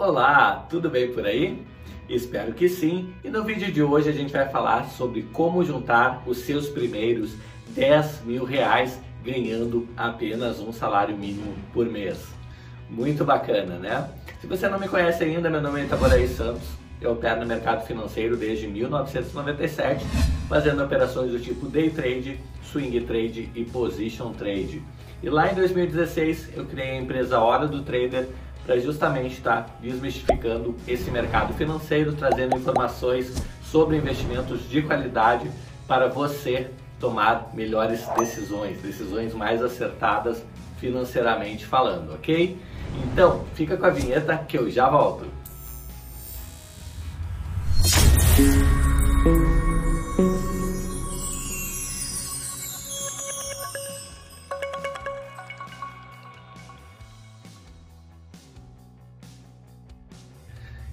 Olá, tudo bem por aí? Espero que sim. E no vídeo de hoje a gente vai falar sobre como juntar os seus primeiros 10 mil reais ganhando apenas um salário mínimo por mês. Muito bacana, né? Se você não me conhece ainda, meu nome é Itaboraí Santos. Eu opero no mercado financeiro desde 1997, fazendo operações do tipo day trade, swing trade e position trade. E lá em 2016 eu criei a empresa Hora do Trader para justamente estar tá desmistificando esse mercado financeiro, trazendo informações sobre investimentos de qualidade para você tomar melhores decisões, decisões mais acertadas financeiramente falando, ok? Então, fica com a vinheta que eu já volto.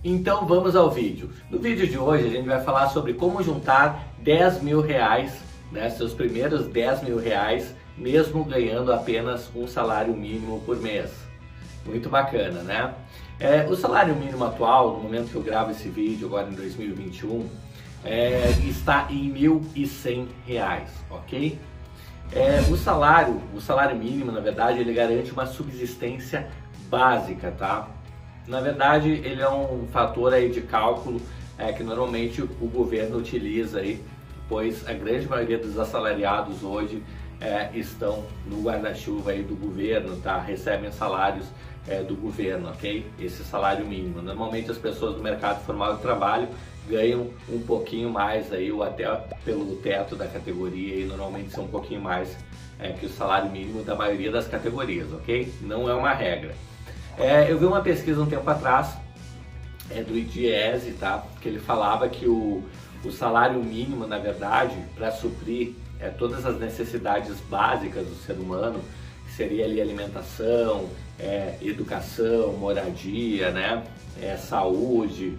Então vamos ao vídeo. No vídeo de hoje a gente vai falar sobre como juntar 10 mil reais, né, seus primeiros 10 mil reais, mesmo ganhando apenas um salário mínimo por mês. Muito bacana, né? É, o salário mínimo atual, no momento que eu gravo esse vídeo, agora em 2021, é, está em R$ 1.100, ok? É, o salário, o salário mínimo, na verdade, ele garante uma subsistência básica, tá? Na verdade, ele é um fator aí de cálculo é, que normalmente o governo utiliza aí, pois a grande maioria dos assalariados hoje é, estão no guarda-chuva aí do governo, tá? Recebem salários é, do governo, ok? Esse salário mínimo. Normalmente as pessoas do mercado formal de trabalho ganham um pouquinho mais aí, ou até pelo teto da categoria, e normalmente são um pouquinho mais é, que o salário mínimo da maioria das categorias, ok? Não é uma regra. É, eu vi uma pesquisa um tempo atrás, é, do IDIESE, tá? Que ele falava que o, o salário mínimo, na verdade, para suprir é, todas as necessidades básicas do ser humano, que seria ali alimentação, é, educação, moradia, né? É, saúde,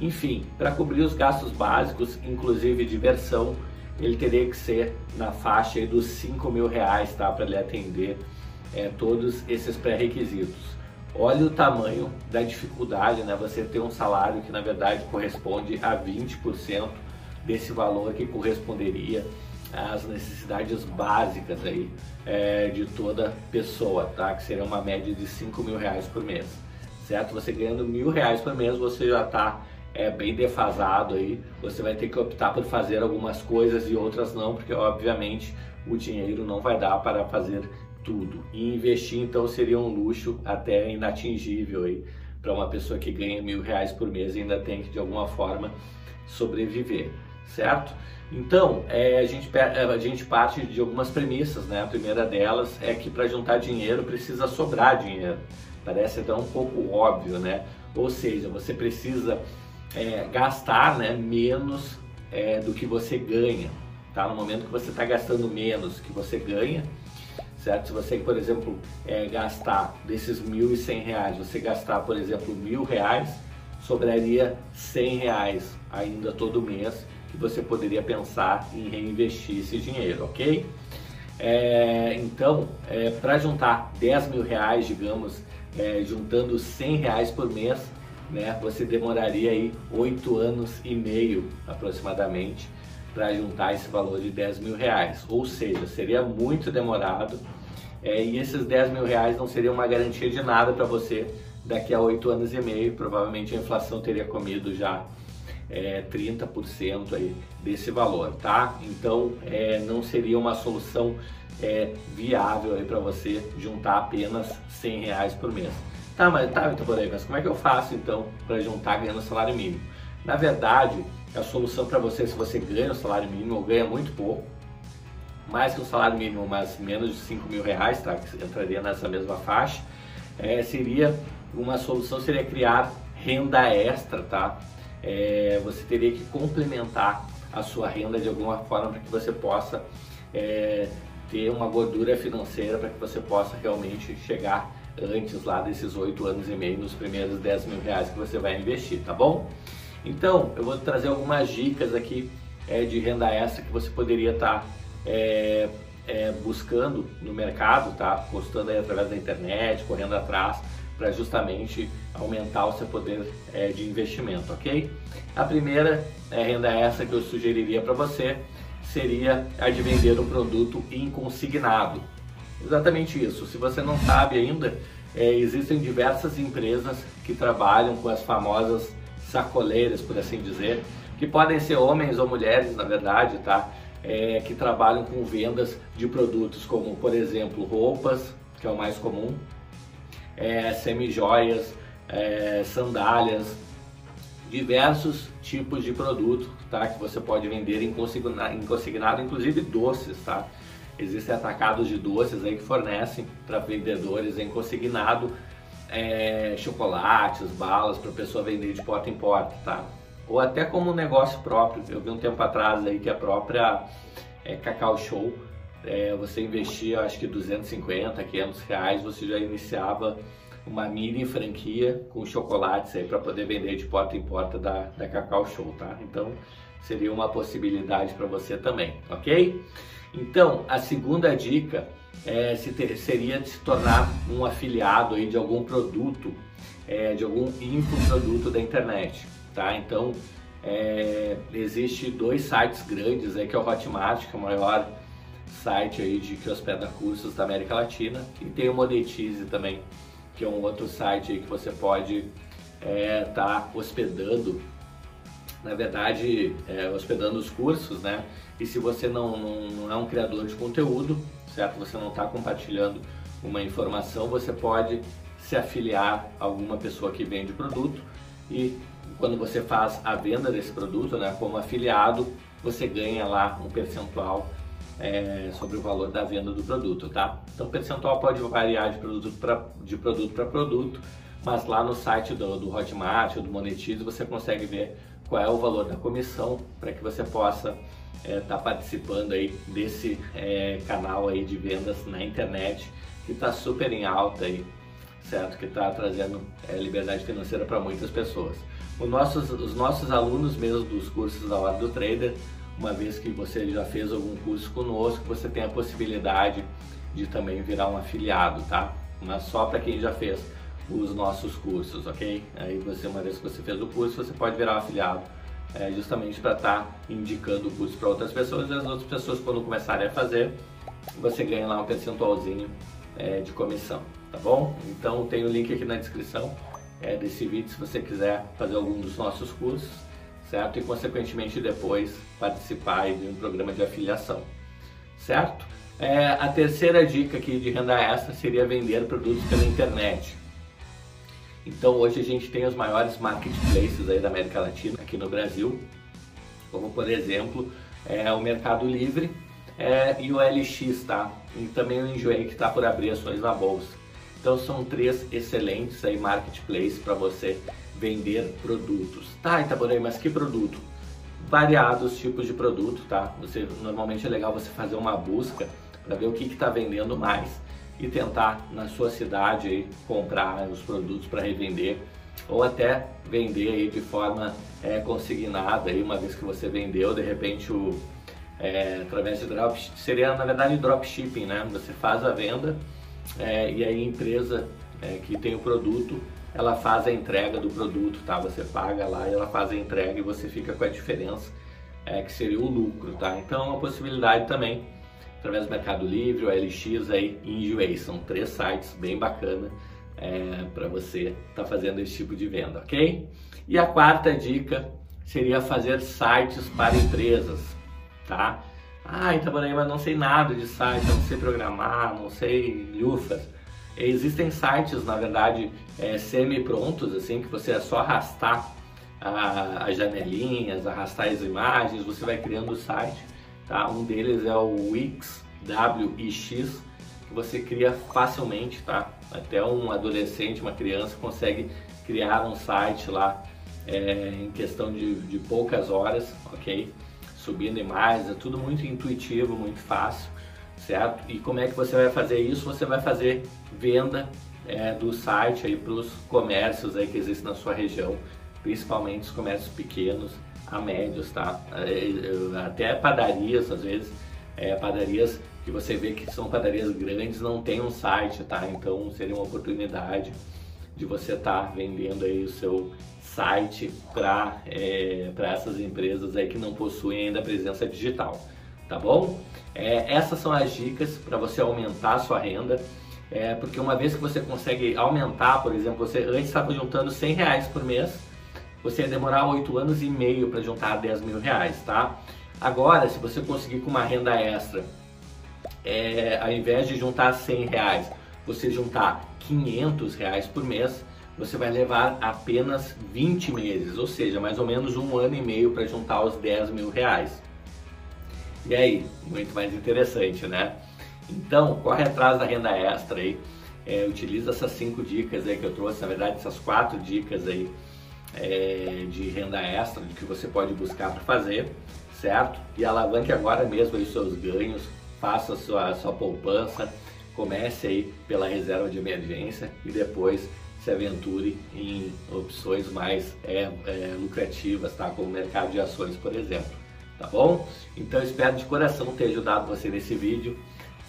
enfim, para cobrir os gastos básicos, inclusive diversão, ele teria que ser na faixa dos 5 mil reais, tá? Para ele atender é, todos esses pré-requisitos. Olha o tamanho da dificuldade, né? Você ter um salário que na verdade corresponde a 20% desse valor que corresponderia às necessidades básicas aí é, de toda pessoa, tá? Que seria uma média de 5 mil reais por mês, certo? Você ganhando mil reais por mês, você já está é, bem defasado aí. Você vai ter que optar por fazer algumas coisas e outras não, porque obviamente o dinheiro não vai dar para fazer tudo. E investir então seria um luxo até inatingível aí para uma pessoa que ganha mil reais por mês e ainda tem que de alguma forma sobreviver, certo? Então é, a, gente, é, a gente parte de algumas premissas, né? A primeira delas é que para juntar dinheiro precisa sobrar dinheiro. Parece até um pouco óbvio, né? Ou seja, você precisa é, gastar né, menos é, do que você ganha. Tá? No momento que você está gastando menos que você ganha, certo? Se você, por exemplo, é, gastar desses mil e cem reais, você gastar, por exemplo, mil reais, sobraria cem reais ainda todo mês que você poderia pensar em reinvestir esse dinheiro, ok? É, então, é, para juntar 10 mil reais, digamos, é, juntando 100 reais por mês, né, você demoraria aí 8 anos e meio aproximadamente para juntar esse valor de 10 mil reais. Ou seja, seria muito demorado é, e esses 10 mil reais não seriam uma garantia de nada para você daqui a 8 anos e meio. Provavelmente a inflação teria comido já é, 30% aí desse valor, tá? Então é, não seria uma solução é, viável aí para você juntar apenas 100 reais por mês. Tá, mas tá, então, mas como é que eu faço então para juntar ganhando salário mínimo? Na verdade, a solução para você, se você ganha o salário mínimo ou ganha muito pouco, mais que o salário mínimo, mas menos de 5 mil reais, tá? que entraria nessa mesma faixa, é, seria uma solução seria criar renda extra, tá? É, você teria que complementar a sua renda de alguma forma para que você possa é, ter uma gordura financeira para que você possa realmente chegar antes lá desses 8 anos e meio nos primeiros 10 mil reais que você vai investir, tá bom? Então, eu vou trazer algumas dicas aqui é, de renda extra que você poderia estar tá, é, é, buscando no mercado, tá? Postando aí através da internet, correndo atrás, para justamente aumentar o seu poder é, de investimento, ok? A primeira é, renda essa que eu sugeriria para você seria a de vender um produto inconsignado. Exatamente isso. Se você não sabe ainda, é, existem diversas empresas que trabalham com as famosas sacoleiras, por assim dizer, que podem ser homens ou mulheres, na verdade, tá? É, que trabalham com vendas de produtos como, por exemplo, roupas, que é o mais comum, é, semi-joias, é, sandálias, diversos tipos de produto, tá? Que você pode vender em consignado, em consignado inclusive doces, tá? Existem atacados de doces aí que fornecem para vendedores em consignado é, chocolates, balas para a pessoa vender de porta em porta, tá? Ou até como negócio próprio. Eu vi um tempo atrás aí que a própria é, Cacau Show, é, você investia acho que 250, 500 reais, você já iniciava uma mini franquia com chocolates aí para poder vender de porta em porta da, da Cacau Show, tá? Então seria uma possibilidade para você também, ok? Então a segunda dica é, se ter, seria de se tornar um afiliado aí de algum produto, é, de algum infoproduto da internet, tá? Então, é, existe dois sites grandes aí, que é o Hotmart, que é o maior site aí de que hospeda cursos da América Latina, e tem o Monetize também, que é um outro site que você pode estar é, tá hospedando, na verdade, é, hospedando os cursos, né? E se você não, não, não é um criador de conteúdo, certo? Você não está compartilhando uma informação, você pode se afiliar a alguma pessoa que vende produto e quando você faz a venda desse produto, né, como afiliado, você ganha lá um percentual é, sobre o valor da venda do produto, tá? Então o percentual pode variar de produto para de produto produto, mas lá no site do, do Hotmart ou do Monetize você consegue ver qual é o valor da comissão para que você possa estar é, tá participando aí desse é, canal aí de vendas na internet que está super em alta aí, certo? Que está trazendo é, liberdade financeira para muitas pessoas. Os nossos, os nossos alunos mesmo dos cursos da Hora do Trader, uma vez que você já fez algum curso conosco, você tem a possibilidade de também virar um afiliado, tá? Mas só para quem já fez os nossos cursos, ok? Aí você, uma vez que você fez o curso, você pode virar um afiliado é, justamente para estar tá indicando o curso para outras pessoas e as outras pessoas quando começarem a fazer, você ganha lá um percentualzinho é, de comissão, tá bom? Então tem o link aqui na descrição é, desse vídeo se você quiser fazer algum dos nossos cursos, certo? E consequentemente depois participar de um programa de afiliação, certo? É, a terceira dica aqui de renda extra seria vender produtos pela internet. Então hoje a gente tem os maiores marketplaces aí da América Latina aqui no Brasil, como por exemplo é, o Mercado Livre é, e o LX, tá? E também o Enjoei que está por abrir ações na bolsa. Então são três excelentes aí marketplaces para você vender produtos. Tá, Itaborei, mas que produto? Variados tipos de produto, tá? Você normalmente é legal você fazer uma busca para ver o que está vendendo mais e tentar na sua cidade aí, comprar os produtos para revender ou até vender aí de forma é, consignada aí uma vez que você vendeu de repente o é, através de drop seria na verdade dropshipping né você faz a venda é, e aí a empresa é, que tem o produto ela faz a entrega do produto tá você paga lá e ela faz a entrega e você fica com a diferença é, que seria o lucro tá então é uma possibilidade também através do Mercado Livre, o LX aí e Enjoei. São três sites bem bacana é, para você estar tá fazendo esse tipo de venda, ok? E a quarta dica seria fazer sites para empresas, tá? Ah, Itaboraí, mas não sei nada de site, não sei programar, não sei lufas. Existem sites, na verdade, é, semi-prontos, assim, que você é só arrastar a, as janelinhas, arrastar as imagens, você vai criando o site Tá? Um deles é o Wix, W-I-X, que você cria facilmente, tá? Até um adolescente, uma criança consegue criar um site lá é, em questão de, de poucas horas, ok? Subindo imagens, é tudo muito intuitivo, muito fácil, certo? E como é que você vai fazer isso? Você vai fazer venda é, do site aí para os comércios aí que existem na sua região, principalmente os comércios pequenos, a médios, tá? É, até padarias, às vezes, é, padarias que você vê que são padarias grandes, não tem um site, tá? Então seria uma oportunidade de você estar tá vendendo aí o seu site para é, essas empresas aí que não possuem ainda presença digital, tá bom? É, essas são as dicas para você aumentar a sua renda, é, porque uma vez que você consegue aumentar, por exemplo, você antes estava juntando 100 reais por mês, você ia demorar 8 anos e meio para juntar 10 mil reais, tá? Agora, se você conseguir com uma renda extra, é, ao invés de juntar 100 reais, você juntar 500 reais por mês, você vai levar apenas 20 meses, ou seja, mais ou menos um ano e meio para juntar os 10 mil reais. E aí, muito mais interessante, né? Então, corre atrás da renda extra aí, é, utiliza essas cinco dicas aí que eu trouxe, na verdade essas quatro dicas aí é, de renda extra de que você pode buscar para fazer, certo? E alavanque agora mesmo aí seus ganhos, faça a sua, sua poupança, comece aí pela reserva de emergência e depois se aventure em opções mais é, é, lucrativas, tá? como o mercado de ações, por exemplo. Tá bom? Então espero de coração ter ajudado você nesse vídeo,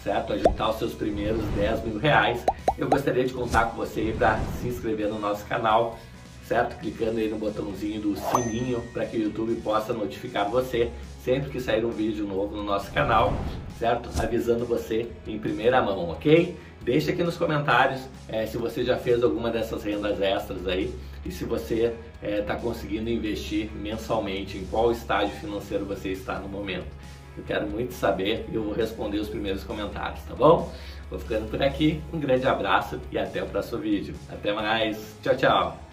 certo? A juntar os seus primeiros 10 mil reais. Eu gostaria de contar com você para se inscrever no nosso canal, certo? Clicando aí no botãozinho do sininho para que o YouTube possa notificar você sempre que sair um vídeo novo no nosso canal, certo? Avisando você em primeira mão, ok? Deixe aqui nos comentários é, se você já fez alguma dessas rendas extras aí e se você está é, tá conseguindo investir mensalmente, em qual estágio financeiro você está no momento. Eu quero muito saber e eu vou responder os primeiros comentários, tá bom? Vou ficando por aqui, um grande abraço e até o próximo vídeo. Até mais, tchau, tchau!